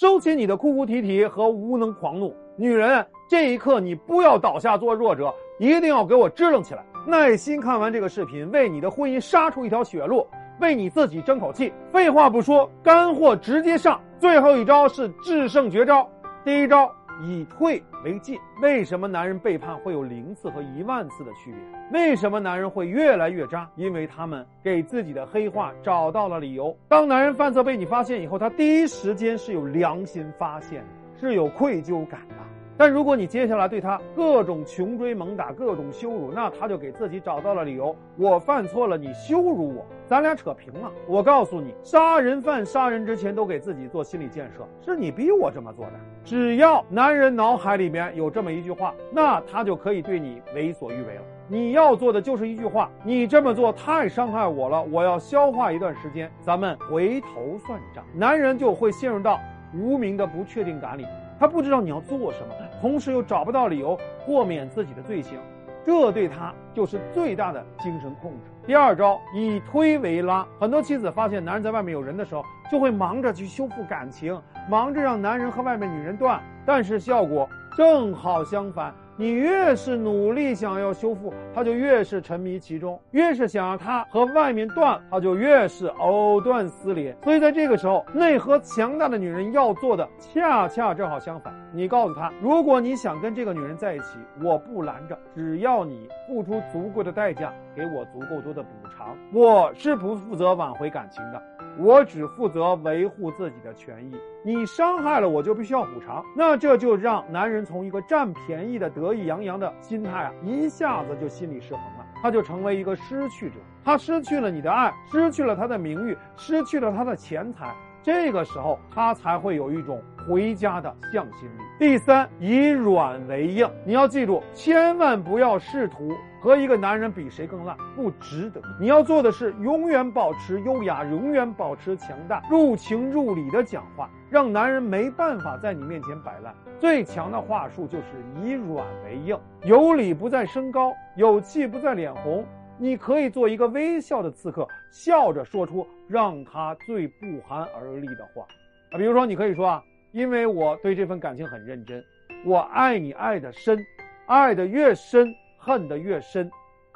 收起你的哭哭啼啼和无能狂怒，女人，这一刻你不要倒下做弱者，一定要给我支棱起来，耐心看完这个视频，为你的婚姻杀出一条血路，为你自己争口气。废话不说，干货直接上，最后一招是制胜绝招，第一招。以退为进，为什么男人背叛会有零次和一万次的区别？为什么男人会越来越渣？因为他们给自己的黑化找到了理由。当男人犯错被你发现以后，他第一时间是有良心发现的，是有愧疚感的。但如果你接下来对他各种穷追猛打、各种羞辱，那他就给自己找到了理由：我犯错了，你羞辱我，咱俩扯平了。我告诉你，杀人犯杀人之前都给自己做心理建设，是你逼我这么做的。只要男人脑海里面有这么一句话，那他就可以对你为所欲为了。你要做的就是一句话：你这么做太伤害我了，我要消化一段时间，咱们回头算账。男人就会陷入到无名的不确定感里。他不知道你要做什么，同时又找不到理由豁免自己的罪行，这对他就是最大的精神控制。第二招以推为拉，很多妻子发现男人在外面有人的时候，就会忙着去修复感情，忙着让男人和外面女人断，但是效果正好相反。你越是努力想要修复，他就越是沉迷其中；越是想让他和外面断，他就越是藕断丝连。所以在这个时候，内核强大的女人要做的恰恰正好相反。你告诉他，如果你想跟这个女人在一起，我不拦着，只要你付出足够的代价，给我足够多的补偿，我是不负责挽回感情的。我只负责维护自己的权益，你伤害了我就必须要补偿，那这就让男人从一个占便宜的得意洋洋的心态啊，一下子就心理失衡了，他就成为一个失去者，他失去了你的爱，失去了他的名誉，失去了他的钱财。这个时候，他才会有一种回家的向心力。第三，以软为硬，你要记住，千万不要试图和一个男人比谁更烂，不值得。你要做的是永远保持优雅，永远保持强大，入情入理的讲话，让男人没办法在你面前摆烂。最强的话术就是以软为硬，有理不在声高，有气不在脸红。你可以做一个微笑的刺客，笑着说出让他最不寒而栗的话，啊，比如说你可以说啊，因为我对这份感情很认真，我爱你爱的深，爱的越深，恨的越深，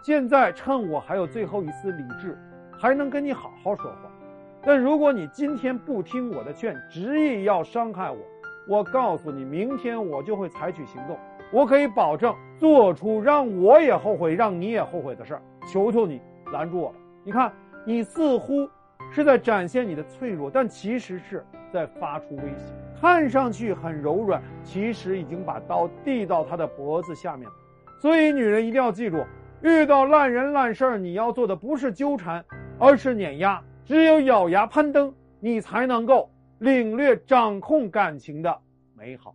现在趁我还有最后一丝理智，还能跟你好好说话，但如果你今天不听我的劝，执意要伤害我，我告诉你，明天我就会采取行动。我可以保证做出让我也后悔、让你也后悔的事儿。求求你拦住我吧！你看，你似乎是在展现你的脆弱，但其实是在发出威胁。看上去很柔软，其实已经把刀递到他的脖子下面了。所以，女人一定要记住：遇到烂人烂事儿，你要做的不是纠缠，而是碾压。只有咬牙攀登，你才能够领略掌控感情的美好。